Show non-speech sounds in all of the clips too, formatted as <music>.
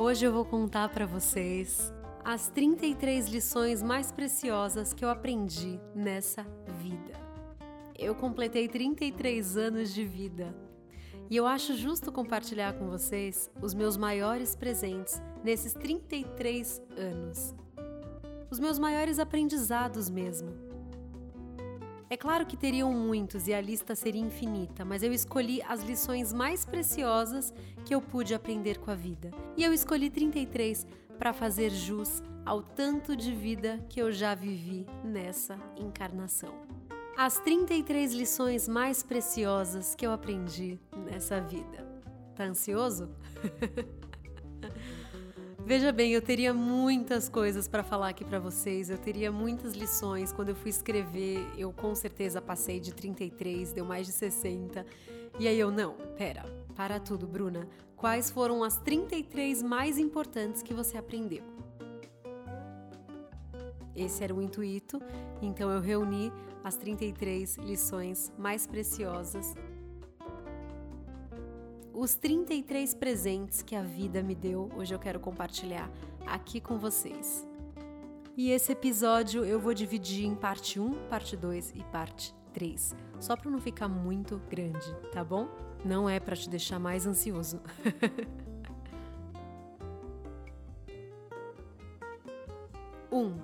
Hoje eu vou contar para vocês as 33 lições mais preciosas que eu aprendi nessa vida. Eu completei 33 anos de vida e eu acho justo compartilhar com vocês os meus maiores presentes nesses 33 anos. Os meus maiores aprendizados mesmo. É claro que teriam muitos e a lista seria infinita, mas eu escolhi as lições mais preciosas que eu pude aprender com a vida. E eu escolhi 33 para fazer jus ao tanto de vida que eu já vivi nessa encarnação. As 33 lições mais preciosas que eu aprendi nessa vida. Tá ansioso? <laughs> Veja bem, eu teria muitas coisas para falar aqui para vocês, eu teria muitas lições. Quando eu fui escrever, eu com certeza passei de 33, deu mais de 60. E aí eu, não, pera, para tudo, Bruna. Quais foram as 33 mais importantes que você aprendeu? Esse era o intuito, então eu reuni as 33 lições mais preciosas os 33 presentes que a vida me deu, hoje eu quero compartilhar aqui com vocês. E esse episódio eu vou dividir em parte 1, parte 2 e parte 3, só para não ficar muito grande, tá bom? Não é para te deixar mais ansioso. <laughs> um,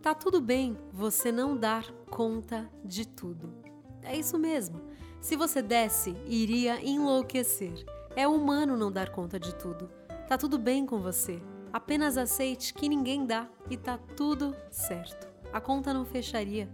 tá tudo bem você não dar conta de tudo. É isso mesmo. Se você desse, iria enlouquecer. É humano não dar conta de tudo. Tá tudo bem com você. Apenas aceite que ninguém dá e tá tudo certo. A conta não fecharia.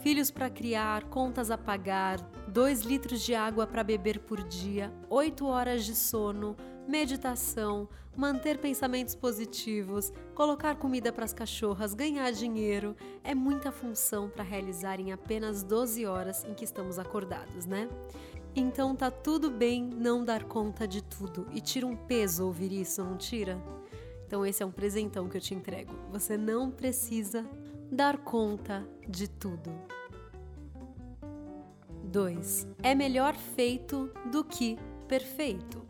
Filhos para criar, contas a pagar, dois litros de água para beber por dia, oito horas de sono, meditação, manter pensamentos positivos, colocar comida para as cachorras, ganhar dinheiro. É muita função para realizar em apenas 12 horas em que estamos acordados, né? Então tá tudo bem não dar conta de tudo e tira um peso ouvir isso, não tira? Então esse é um presentão que eu te entrego. Você não precisa dar conta de tudo. 2. É melhor feito do que perfeito.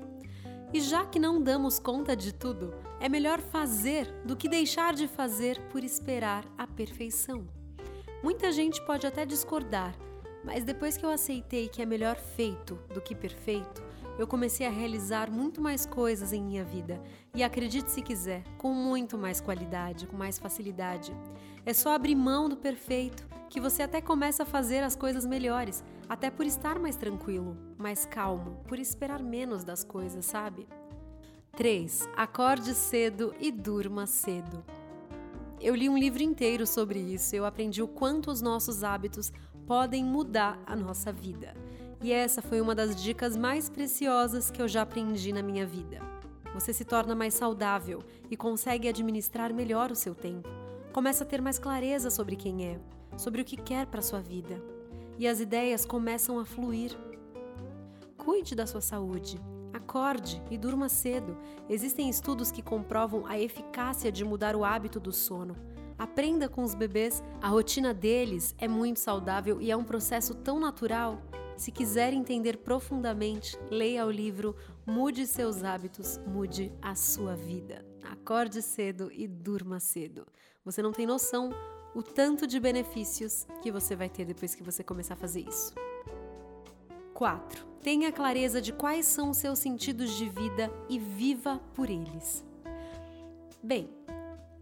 E já que não damos conta de tudo, é melhor fazer do que deixar de fazer por esperar a perfeição. Muita gente pode até discordar, mas depois que eu aceitei que é melhor feito do que perfeito, eu comecei a realizar muito mais coisas em minha vida e acredite se quiser, com muito mais qualidade, com mais facilidade. É só abrir mão do perfeito que você até começa a fazer as coisas melhores, até por estar mais tranquilo, mais calmo, por esperar menos das coisas, sabe? 3. Acorde cedo e durma cedo. Eu li um livro inteiro sobre isso, eu aprendi o quanto os nossos hábitos podem mudar a nossa vida. E essa foi uma das dicas mais preciosas que eu já aprendi na minha vida. Você se torna mais saudável e consegue administrar melhor o seu tempo. Começa a ter mais clareza sobre quem é, sobre o que quer para sua vida. E as ideias começam a fluir. Cuide da sua saúde. Acorde e durma cedo. Existem estudos que comprovam a eficácia de mudar o hábito do sono. Aprenda com os bebês, a rotina deles é muito saudável e é um processo tão natural. Se quiser entender profundamente, leia o livro Mude seus hábitos, mude a sua vida. Acorde cedo e durma cedo. Você não tem noção o tanto de benefícios que você vai ter depois que você começar a fazer isso. 4. Tenha clareza de quais são os seus sentidos de vida e viva por eles. Bem,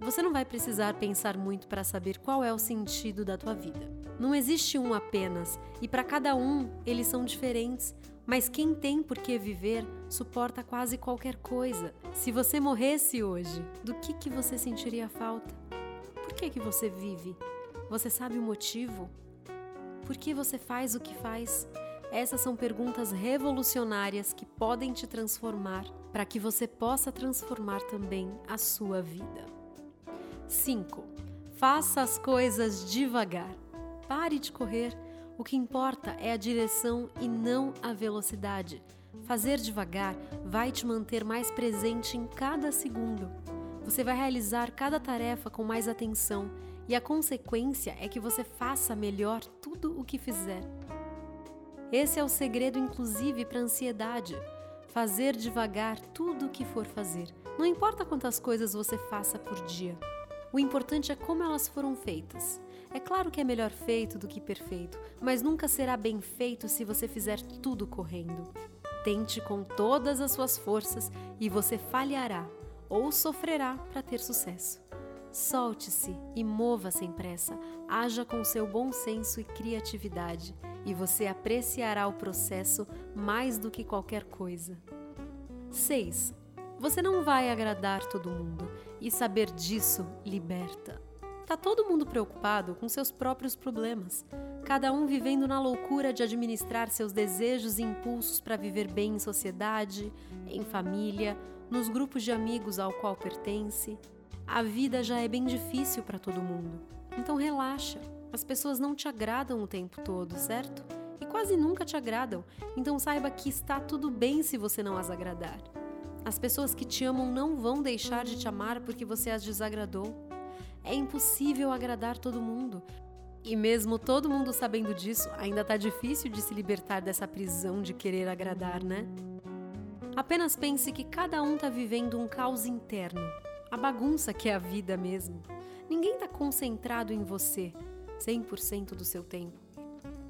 você não vai precisar pensar muito para saber qual é o sentido da tua vida. Não existe um apenas, e para cada um eles são diferentes, mas quem tem por que viver suporta quase qualquer coisa. Se você morresse hoje, do que que você sentiria falta? Por que que você vive? Você sabe o motivo? Por que você faz o que faz? Essas são perguntas revolucionárias que podem te transformar para que você possa transformar também a sua vida. 5. Faça as coisas devagar. Pare de correr. O que importa é a direção e não a velocidade. Fazer devagar vai te manter mais presente em cada segundo. Você vai realizar cada tarefa com mais atenção e a consequência é que você faça melhor tudo o que fizer. Esse é o segredo, inclusive, para a ansiedade. fazer devagar tudo o que for fazer. Não importa quantas coisas você faça por dia. O importante é como elas foram feitas. É claro que é melhor feito do que perfeito, mas nunca será bem feito se você fizer tudo correndo. Tente com todas as suas forças e você falhará ou sofrerá para ter sucesso. Solte-se e mova sem pressa, haja com seu bom senso e criatividade, e você apreciará o processo mais do que qualquer coisa. 6. Você não vai agradar todo mundo, e saber disso liberta. Tá todo mundo preocupado com seus próprios problemas, cada um vivendo na loucura de administrar seus desejos e impulsos para viver bem em sociedade, em família, nos grupos de amigos ao qual pertence. A vida já é bem difícil para todo mundo. Então relaxa. As pessoas não te agradam o tempo todo, certo? E quase nunca te agradam. Então saiba que está tudo bem se você não as agradar. As pessoas que te amam não vão deixar de te amar porque você as desagradou. É impossível agradar todo mundo. E mesmo todo mundo sabendo disso, ainda tá difícil de se libertar dessa prisão de querer agradar, né? Apenas pense que cada um tá vivendo um caos interno, a bagunça que é a vida mesmo. Ninguém tá concentrado em você 100% do seu tempo.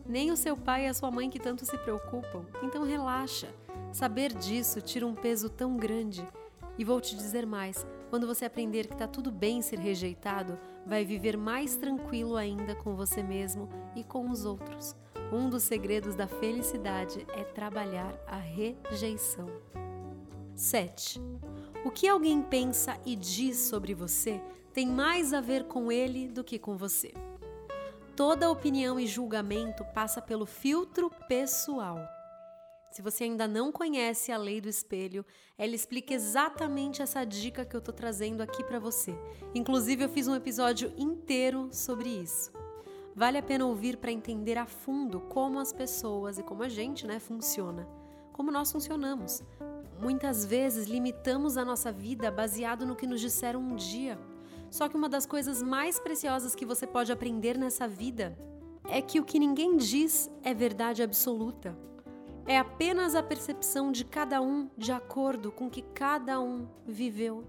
Nem o seu pai e a sua mãe que tanto se preocupam. Então relaxa. Saber disso tira um peso tão grande. E vou te dizer mais: quando você aprender que está tudo bem ser rejeitado, vai viver mais tranquilo ainda com você mesmo e com os outros. Um dos segredos da felicidade é trabalhar a rejeição. 7. O que alguém pensa e diz sobre você tem mais a ver com ele do que com você. Toda opinião e julgamento passa pelo filtro pessoal. Se você ainda não conhece a lei do espelho, ela explica exatamente essa dica que eu tô trazendo aqui para você. Inclusive, eu fiz um episódio inteiro sobre isso. Vale a pena ouvir para entender a fundo como as pessoas e como a gente, né, funciona, como nós funcionamos. Muitas vezes limitamos a nossa vida baseado no que nos disseram um dia. Só que uma das coisas mais preciosas que você pode aprender nessa vida é que o que ninguém diz é verdade absoluta. É apenas a percepção de cada um de acordo com que cada um viveu.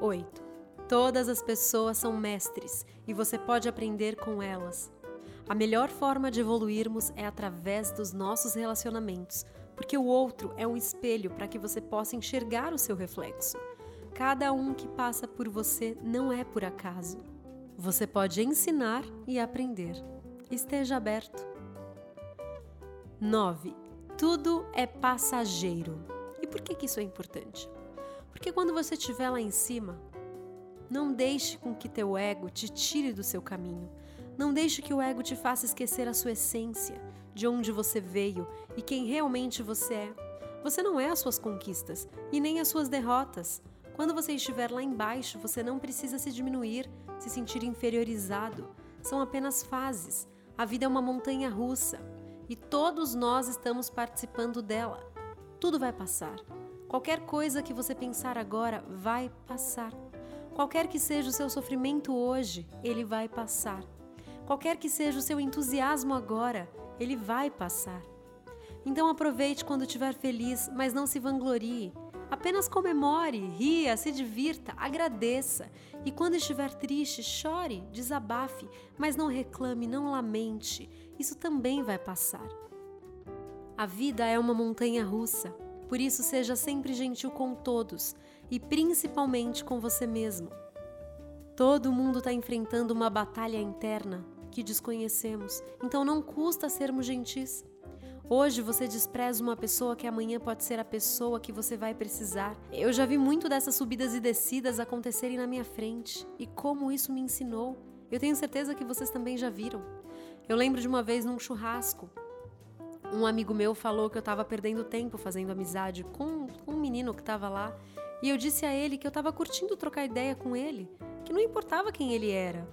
8. Todas as pessoas são mestres e você pode aprender com elas. A melhor forma de evoluirmos é através dos nossos relacionamentos, porque o outro é um espelho para que você possa enxergar o seu reflexo. Cada um que passa por você não é por acaso. Você pode ensinar e aprender. Esteja aberto. 9. Tudo é passageiro. E por que, que isso é importante? Porque quando você estiver lá em cima, não deixe com que teu ego te tire do seu caminho. Não deixe que o ego te faça esquecer a sua essência, de onde você veio e quem realmente você é. Você não é as suas conquistas e nem as suas derrotas. Quando você estiver lá embaixo, você não precisa se diminuir, se sentir inferiorizado. São apenas fases. A vida é uma montanha russa e todos nós estamos participando dela. Tudo vai passar. Qualquer coisa que você pensar agora vai passar. Qualquer que seja o seu sofrimento hoje, ele vai passar. Qualquer que seja o seu entusiasmo agora, ele vai passar. Então aproveite quando estiver feliz, mas não se vanglorie. Apenas comemore, ria, se divirta, agradeça. E quando estiver triste, chore, desabafe, mas não reclame, não lamente isso também vai passar. A vida é uma montanha russa, por isso seja sempre gentil com todos e principalmente com você mesmo. Todo mundo está enfrentando uma batalha interna que desconhecemos, então não custa sermos gentis. Hoje você despreza uma pessoa que amanhã pode ser a pessoa que você vai precisar. Eu já vi muito dessas subidas e descidas acontecerem na minha frente e como isso me ensinou. Eu tenho certeza que vocês também já viram. Eu lembro de uma vez num churrasco, um amigo meu falou que eu estava perdendo tempo fazendo amizade com, com um menino que estava lá. E eu disse a ele que eu estava curtindo trocar ideia com ele, que não importava quem ele era.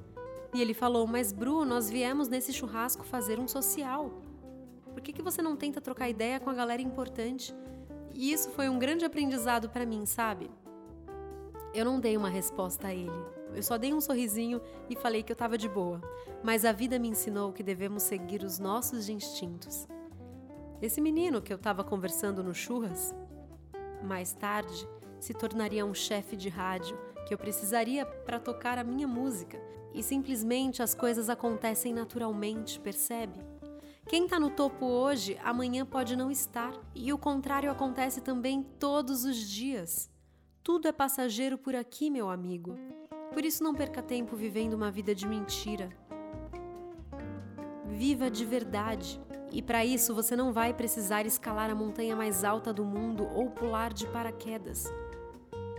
E ele falou: Mas, Bru, nós viemos nesse churrasco fazer um social. Por que, que você não tenta trocar ideia com a galera importante? E isso foi um grande aprendizado para mim, sabe? Eu não dei uma resposta a ele. Eu só dei um sorrisinho e falei que eu estava de boa. Mas a vida me ensinou que devemos seguir os nossos instintos. esse menino que eu estava conversando no churras. Mais tarde, se tornaria um chefe de rádio que eu precisaria para tocar a minha música e simplesmente as coisas acontecem naturalmente, percebe? Quem está no topo hoje, amanhã pode não estar, e o contrário acontece também todos os dias. Tudo é passageiro por aqui, meu amigo. Por isso, não perca tempo vivendo uma vida de mentira. Viva de verdade. E para isso, você não vai precisar escalar a montanha mais alta do mundo ou pular de paraquedas.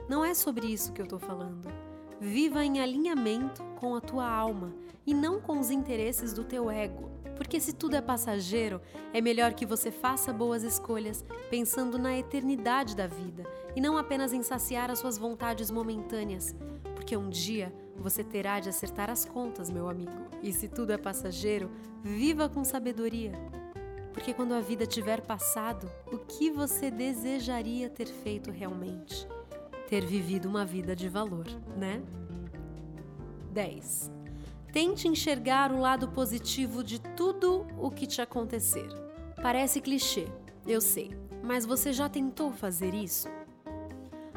Não é sobre isso que eu estou falando. Viva em alinhamento com a tua alma e não com os interesses do teu ego. Porque se tudo é passageiro, é melhor que você faça boas escolhas pensando na eternidade da vida e não apenas em saciar as suas vontades momentâneas. Porque um dia você terá de acertar as contas, meu amigo. E se tudo é passageiro, viva com sabedoria. Porque quando a vida tiver passado, o que você desejaria ter feito realmente? ter vivido uma vida de valor, né? 10. Tente enxergar o lado positivo de tudo o que te acontecer. Parece clichê, eu sei, mas você já tentou fazer isso?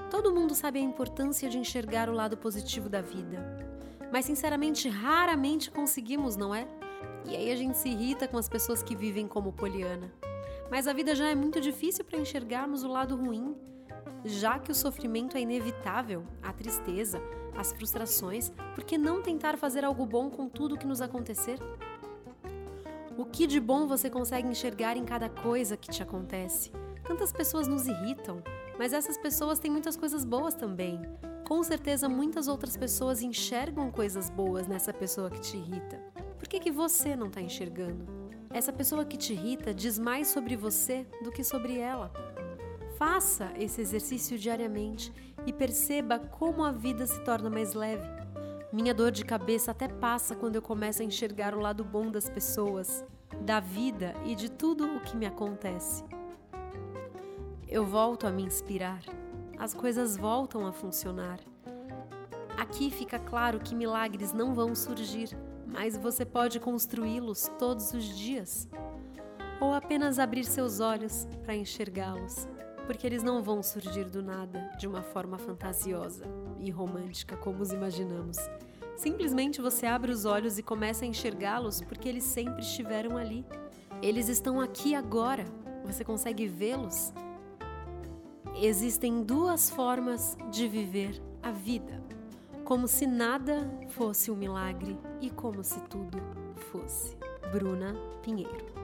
Todo mundo sabe a importância de enxergar o lado positivo da vida, mas sinceramente raramente conseguimos, não é? E aí a gente se irrita com as pessoas que vivem como Poliana. Mas a vida já é muito difícil para enxergarmos o lado ruim já que o sofrimento é inevitável, a tristeza, as frustrações, por que não tentar fazer algo bom com tudo que nos acontecer? O que de bom você consegue enxergar em cada coisa que te acontece? Tantas pessoas nos irritam, mas essas pessoas têm muitas coisas boas também. Com certeza, muitas outras pessoas enxergam coisas boas nessa pessoa que te irrita. Por que, que você não está enxergando? Essa pessoa que te irrita diz mais sobre você do que sobre ela. Faça esse exercício diariamente e perceba como a vida se torna mais leve. Minha dor de cabeça até passa quando eu começo a enxergar o lado bom das pessoas, da vida e de tudo o que me acontece. Eu volto a me inspirar, as coisas voltam a funcionar. Aqui fica claro que milagres não vão surgir, mas você pode construí-los todos os dias. Ou apenas abrir seus olhos para enxergá-los porque eles não vão surgir do nada de uma forma fantasiosa e romântica como os imaginamos. Simplesmente você abre os olhos e começa a enxergá-los porque eles sempre estiveram ali. Eles estão aqui agora. Você consegue vê-los? Existem duas formas de viver a vida: como se nada fosse um milagre e como se tudo fosse. Bruna Pinheiro